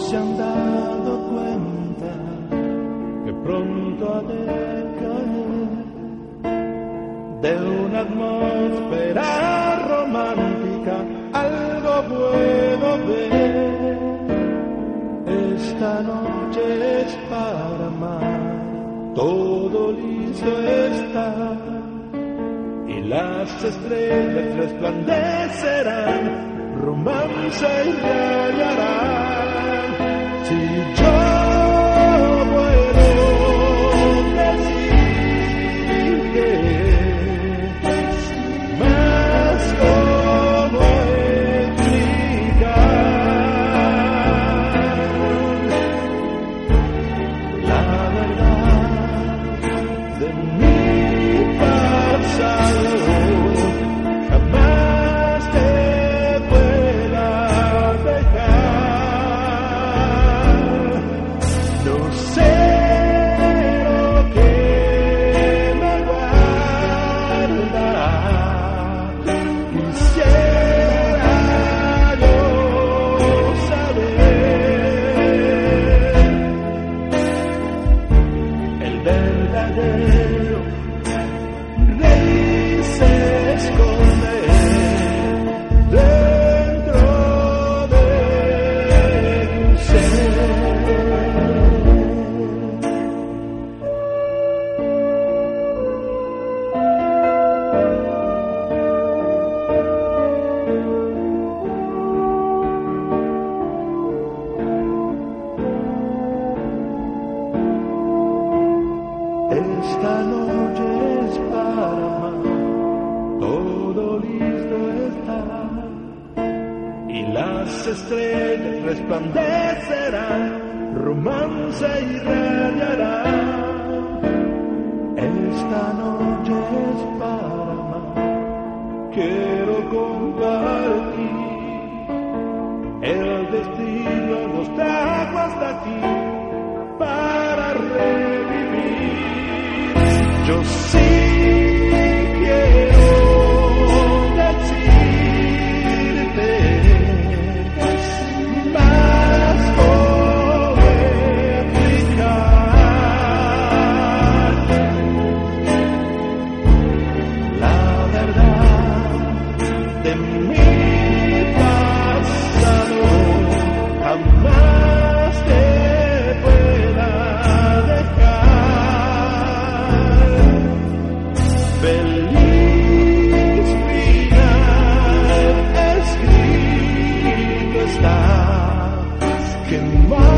se han dado cuenta que pronto ha de de una atmósfera romántica algo puedo ver. Esta noche es para amar, todo listo está y las estrellas resplandecerán, romance y hallarán. that day. Esta noche es para amar, todo listo está, y las estrellas resplandecerán, romance irradiará. Esta noche es para amar, quiero compartir, el destino nos trajo hasta aquí you'll see. Que mala